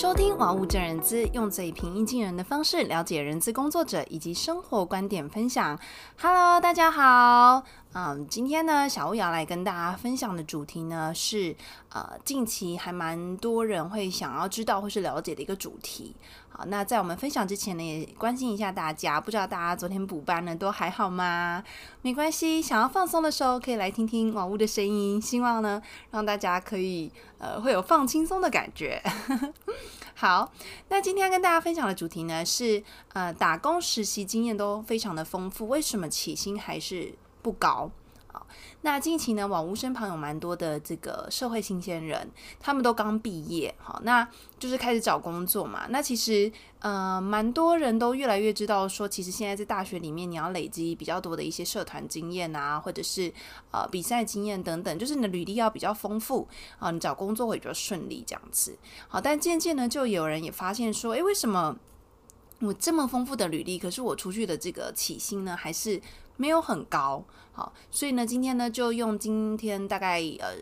收听玩物正人资，用最平易近人的方式了解人资工作者以及生活观点分享。Hello，大家好。嗯，今天呢，小乌要来跟大家分享的主题呢是，呃，近期还蛮多人会想要知道或是了解的一个主题。那在我们分享之前呢，也关心一下大家，不知道大家昨天补班呢都还好吗？没关系，想要放松的时候可以来听听网屋的声音，希望呢让大家可以呃会有放轻松的感觉。好，那今天跟大家分享的主题呢是，呃，打工实习经验都非常的丰富，为什么起薪还是不高，好，那近期呢，网屋身旁有蛮多的这个社会新鲜人，他们都刚毕业，好，那就是开始找工作嘛。那其实，呃，蛮多人都越来越知道说，其实现在在大学里面，你要累积比较多的一些社团经验啊，或者是呃比赛经验等等，就是你的履历要比较丰富啊，你找工作会比较顺利这样子。好，但渐渐呢，就有人也发现说，诶，为什么我这么丰富的履历，可是我出去的这个起薪呢，还是没有很高，好，所以呢，今天呢，就用今天大概呃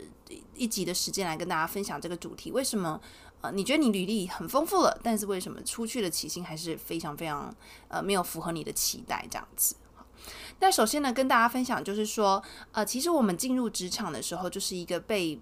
一集的时间来跟大家分享这个主题。为什么呃你觉得你履历很丰富了，但是为什么出去的起薪还是非常非常呃没有符合你的期待这样子？好，那首先呢，跟大家分享就是说，呃，其实我们进入职场的时候，就是一个被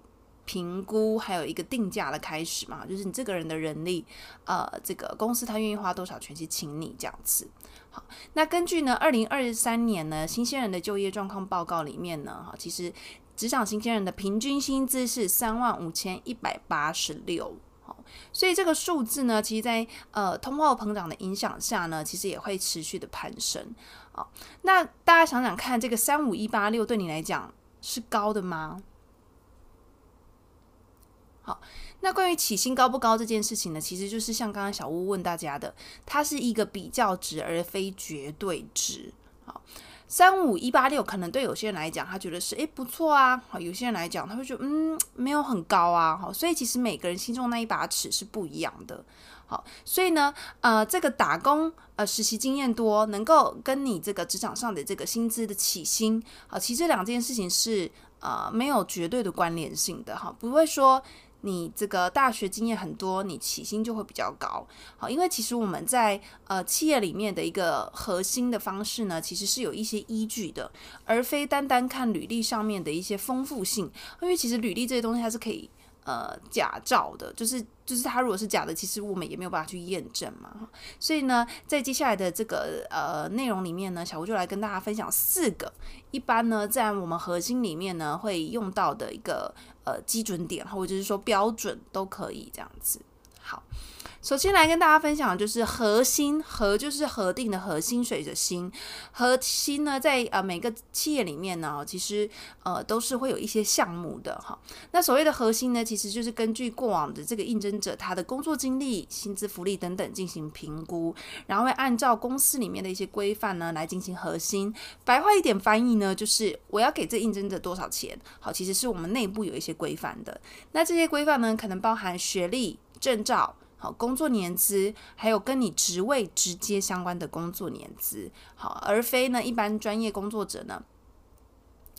评估还有一个定价的开始嘛，就是你这个人的人力，呃，这个公司他愿意花多少钱去请你这样子。好，那根据呢，二零二三年呢，新鲜人的就业状况报告里面呢，哈，其实职场新鲜人的平均薪资是三万五千一百八十六，好，所以这个数字呢，其实在呃通货膨胀的影响下呢，其实也会持续的攀升。好，那大家想想看，这个三五一八六对你来讲是高的吗？好，那关于起薪高不高这件事情呢，其实就是像刚刚小乌问大家的，它是一个比较值而非绝对值。好，三五一八六可能对有些人来讲，他觉得是诶不错啊。好，有些人来讲，他会觉得嗯没有很高啊。好，所以其实每个人心中那一把尺是不一样的。好，所以呢，呃，这个打工呃实习经验多，能够跟你这个职场上的这个薪资的起薪，好，其实这两件事情是呃没有绝对的关联性的哈，不会说。你这个大学经验很多，你起薪就会比较高。好，因为其实我们在呃企业里面的一个核心的方式呢，其实是有一些依据的，而非单单看履历上面的一些丰富性。因为其实履历这些东西它是可以。呃，假造的，就是就是它如果是假的，其实我们也没有办法去验证嘛。所以呢，在接下来的这个呃内容里面呢，小吴就来跟大家分享四个一般呢在我们核心里面呢会用到的一个呃基准点，或者是说标准都可以这样子。好。首先来跟大家分享的就是核心，核就是核定的核，心水的心。核心呢，在呃每个企业里面呢，其实呃都是会有一些项目的哈。那所谓的核心呢，其实就是根据过往的这个应征者他的工作经历、薪资福利等等进行评估，然后会按照公司里面的一些规范呢来进行核心。白话一点翻译呢，就是我要给这应征者多少钱。好，其实是我们内部有一些规范的。那这些规范呢，可能包含学历、证照。好，工作年资，还有跟你职位直接相关的工作年资，好，而非呢一般专业工作者呢，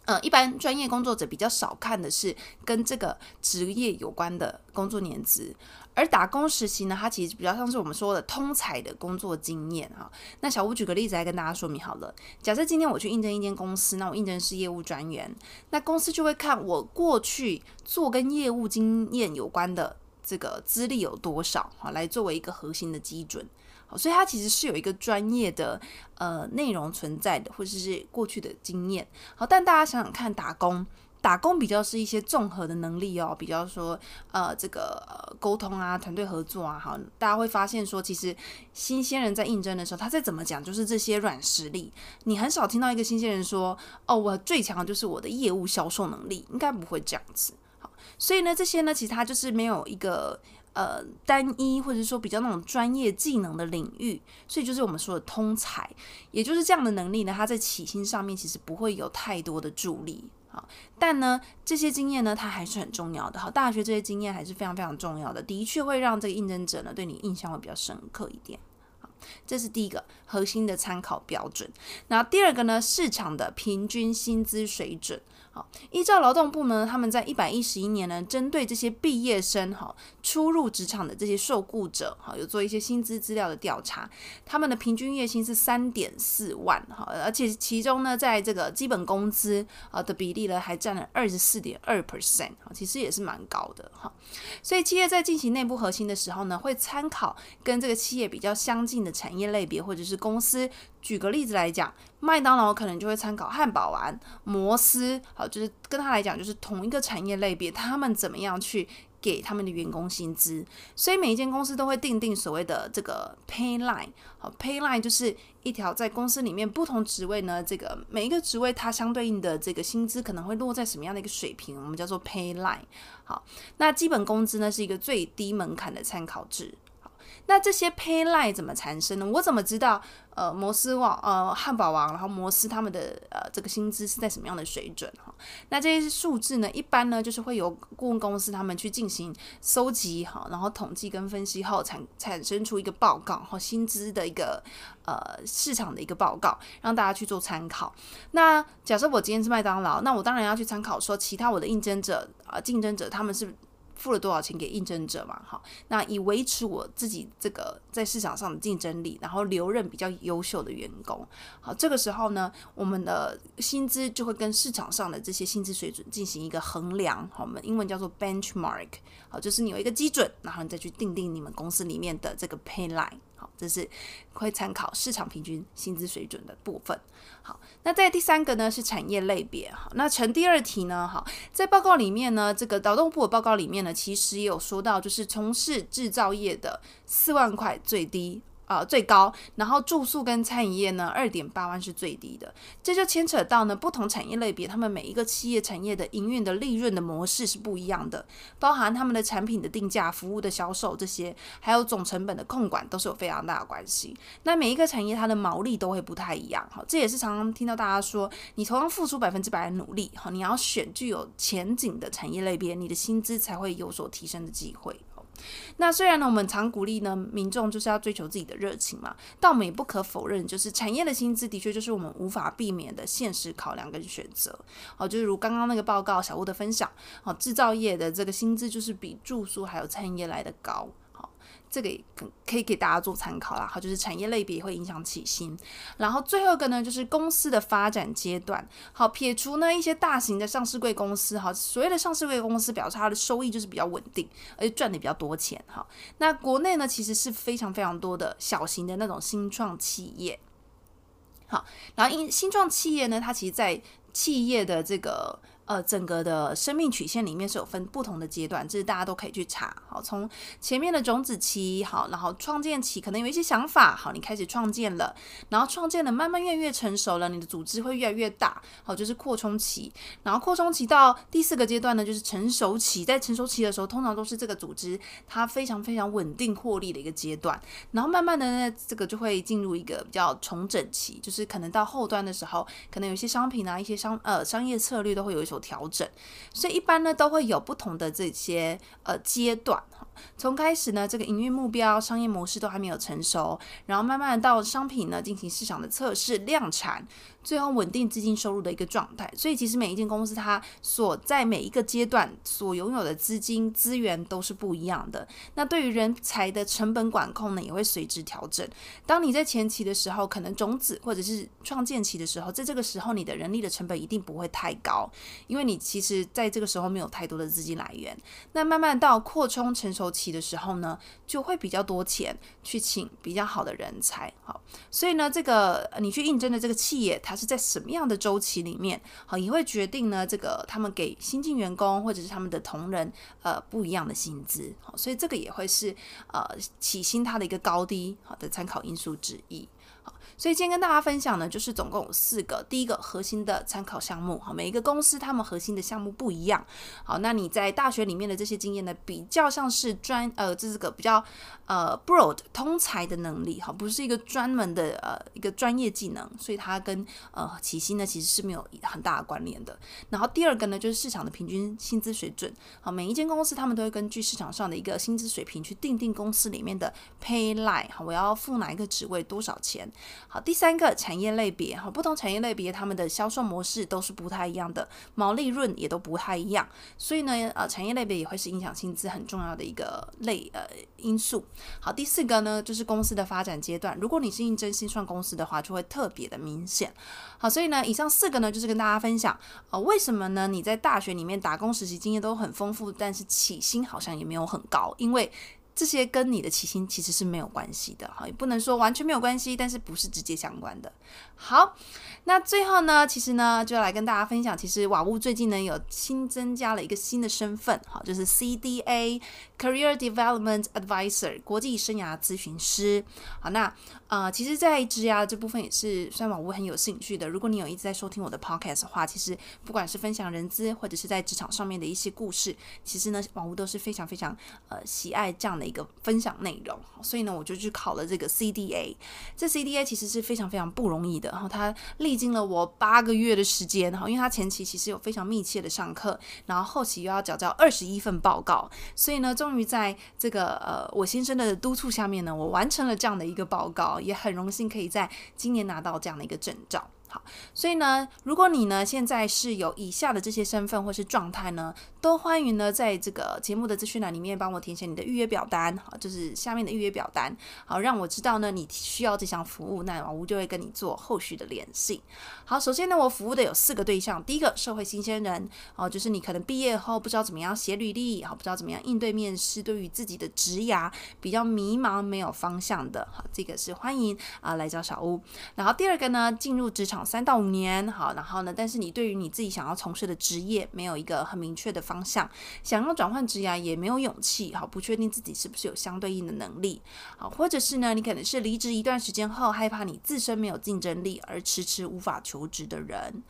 呃，一般专业工作者比较少看的是跟这个职业有关的工作年资，而打工实习呢，它其实比较像是我们说的通才的工作经验啊。那小吴举个例子来跟大家说明好了，假设今天我去应征一间公司，那我应征是业务专员，那公司就会看我过去做跟业务经验有关的。这个资历有多少？好，来作为一个核心的基准。好，所以它其实是有一个专业的呃内容存在的，或者是过去的经验。好，但大家想想看，打工打工比较是一些综合的能力哦，比较说呃这个沟通啊、团队合作啊。好，大家会发现说，其实新鲜人在应征的时候，他再怎么讲，就是这些软实力。你很少听到一个新鲜人说：“哦，我最强的就是我的业务销售能力。”应该不会这样子。所以呢，这些呢，其实它就是没有一个呃单一或者说比较那种专业技能的领域，所以就是我们说的通才，也就是这样的能力呢，它在起薪上面其实不会有太多的助力啊。但呢，这些经验呢，它还是很重要的。好，大学这些经验还是非常非常重要的，的确会让这个应征者呢对你印象会比较深刻一点。好，这是第一个核心的参考标准。然后第二个呢，市场的平均薪资水准。依照劳动部呢，他们在一百一十一年呢，针对这些毕业生哈初入职场的这些受雇者哈，有做一些薪资资料的调查，他们的平均月薪是三点四万哈，而且其中呢，在这个基本工资啊的比例呢，还占了二十四点二 percent 哈，其实也是蛮高的哈。所以企业在进行内部核薪的时候呢，会参考跟这个企业比较相近的产业类别或者是公司。举个例子来讲，麦当劳可能就会参考汉堡王、摩斯，好，就是跟他来讲，就是同一个产业类别，他们怎么样去给他们的员工薪资。所以每一间公司都会定定所谓的这个 pay line，好，pay line 就是一条在公司里面不同职位呢，这个每一个职位它相对应的这个薪资可能会落在什么样的一个水平，我们叫做 pay line。好，那基本工资呢是一个最低门槛的参考值。那这些 pay line 怎么产生呢？我怎么知道呃摩斯王呃汉堡王，然后摩斯他们的呃这个薪资是在什么样的水准哈？那这些数字呢，一般呢就是会由顾问公司他们去进行搜集哈，然后统计跟分析后产产生出一个报告和薪资的一个呃市场的一个报告，让大家去做参考。那假设我今天是麦当劳，那我当然要去参考说其他我的应征者啊、竞争者他们是。付了多少钱给应征者嘛？好，那以维持我自己这个在市场上的竞争力，然后留任比较优秀的员工。好，这个时候呢，我们的薪资就会跟市场上的这些薪资水准进行一个衡量。好，我们英文叫做 benchmark。好，就是你有一个基准，然后你再去定定你们公司里面的这个 pay line。这是会参考市场平均薪资水准的部分。好，那在第三个呢是产业类别。好，那成第二题呢？好，在报告里面呢，这个劳动部的报告里面呢，其实也有说到，就是从事制造业的四万块最低。呃，最高，然后住宿跟餐饮业呢，二点八万是最低的。这就牵扯到呢，不同产业类别，他们每一个企业产业的营运的利润的模式是不一样的，包含他们的产品的定价、服务的销售这些，还有总成本的控管，都是有非常大的关系。那每一个产业它的毛利都会不太一样，哈，这也是常常听到大家说，你同样付出百分之百的努力，哈，你要选具有前景的产业类别，你的薪资才会有所提升的机会。那虽然呢，我们常鼓励呢民众就是要追求自己的热情嘛，但我们也不可否认，就是产业的薪资的确就是我们无法避免的现实考量跟选择。好，就是如刚刚那个报告小屋的分享，好，制造业的这个薪资就是比住宿还有餐饮业来的高。这个也可以给大家做参考啦，好，就是产业类别会影响起薪。然后最后一个呢，就是公司的发展阶段。好，撇除呢一些大型的上市贵公司，哈，所谓的上市贵公司，表示它的收益就是比较稳定，而且赚的比较多钱，哈。那国内呢，其实是非常非常多的小型的那种新创企业。好，然后因新创企业呢，它其实在企业的这个。呃，整个的生命曲线里面是有分不同的阶段，这是大家都可以去查。好，从前面的种子期，好，然后创建期，可能有一些想法，好，你开始创建了，然后创建了，慢慢越来越成熟了，你的组织会越来越大，好，就是扩充期。然后扩充期到第四个阶段呢，就是成熟期。在成熟期的时候，通常都是这个组织它非常非常稳定获利的一个阶段。然后慢慢的呢，这个就会进入一个比较重整期，就是可能到后端的时候，可能有一些商品啊，一些商呃商业策略都会有一种调整，所以一般呢都会有不同的这些呃阶段哈。从开始呢，这个营运目标、商业模式都还没有成熟，然后慢慢到商品呢进行市场的测试、量产。最后稳定资金收入的一个状态，所以其实每一间公司它所在每一个阶段所拥有的资金资源都是不一样的。那对于人才的成本管控呢，也会随之调整。当你在前期的时候，可能种子或者是创建期的时候，在这个时候你的人力的成本一定不会太高，因为你其实在这个时候没有太多的资金来源。那慢慢到扩充成熟期的时候呢，就会比较多钱去请比较好的人才。好，所以呢，这个你去应征的这个企业，它是在什么样的周期里面，好，也会决定呢，这个他们给新进员工或者是他们的同仁，呃，不一样的薪资，好，所以这个也会是呃起薪它的一个高低好的参考因素之一，所以今天跟大家分享呢，就是总共有四个，第一个核心的参考项目，好，每一个公司他们核心的项目不一样，好，那你在大学里面的这些经验呢，比较像是专呃，这是个比较呃 broad 通才的能力，好，不是一个专门的呃一个专业技能，所以它跟呃起薪呢其实是没有很大的关联的。然后第二个呢，就是市场的平均薪资水准，好，每一间公司他们都会根据市场上的一个薪资水平去定定公司里面的 pay line，好，我要付哪一个职位多少钱。好，第三个产业类别，好，不同产业类别他们的销售模式都是不太一样的，毛利润也都不太一样，所以呢，呃，产业类别也会是影响薪资很重要的一个类呃因素。好，第四个呢，就是公司的发展阶段，如果你是应征新创公司的话，就会特别的明显。好，所以呢，以上四个呢，就是跟大家分享，呃，为什么呢？你在大学里面打工实习经验都很丰富，但是起薪好像也没有很高，因为。这些跟你的起薪其实是没有关系的，哈，也不能说完全没有关系，但是不是直接相关的。好，那最后呢，其实呢，就要来跟大家分享，其实瓦屋最近呢有新增加了一个新的身份，好，就是 CDA Career Development Advisor 国际生涯咨询师。好，那呃，其实，在职涯这部分也是算网屋很有兴趣的。如果你有一直在收听我的 Podcast 的话，其实不管是分享人资或者是在职场上面的一些故事，其实呢，网屋都是非常非常呃喜爱这样的。一个分享内容，所以呢，我就去考了这个 CDA。这 CDA 其实是非常非常不容易的，然后它历经了我八个月的时间，哈，因为它前期其实有非常密切的上课，然后后期又要缴交二十一份报告，所以呢，终于在这个呃我先生的督促下面呢，我完成了这样的一个报告，也很荣幸可以在今年拿到这样的一个证照。好，所以呢，如果你呢现在是有以下的这些身份或是状态呢，都欢迎呢在这个节目的资讯栏里面帮我填写你的预约表单，好，就是下面的预约表单，好，让我知道呢你需要这项服务，那瓦屋就会跟你做后续的联系。好，首先呢，我服务的有四个对象，第一个社会新鲜人，哦，就是你可能毕业后不知道怎么样写履历，好，不知道怎么样应对面试，对于自己的职涯比较迷茫没有方向的，好，这个是欢迎啊来找小屋。然后第二个呢，进入职场。三到五年，好，然后呢，但是你对于你自己想要从事的职业没有一个很明确的方向，想要转换职业也没有勇气，好，不确定自己是不是有相对应的能力，好，或者是呢，你可能是离职一段时间后，害怕你自身没有竞争力而迟迟无法求职的人。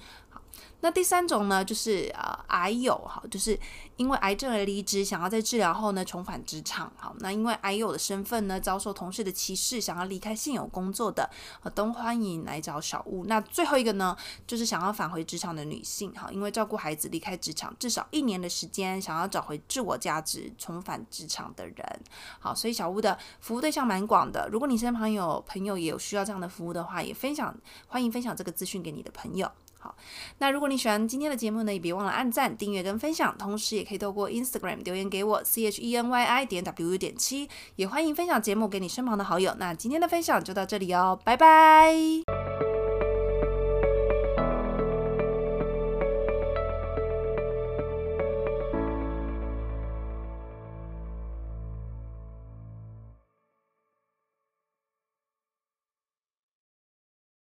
那第三种呢，就是呃癌友哈，就是因为癌症而离职，想要在治疗后呢重返职场。好，那因为癌友的身份呢，遭受同事的歧视，想要离开现有工作的，都欢迎来找小屋。那最后一个呢，就是想要返回职场的女性，哈，因为照顾孩子离开职场至少一年的时间，想要找回自我价值，重返职场的人。好，所以小屋的服务对象蛮广的。如果你身旁有朋友也有需要这样的服务的话，也分享，欢迎分享这个资讯给你的朋友。好，那如果你喜欢今天的节目呢，也别忘了按赞、订阅跟分享，同时也可以透过 Instagram 留言给我 C H E N Y I 点 W 点七，也欢迎分享节目给你身旁的好友。那今天的分享就到这里哦，拜拜。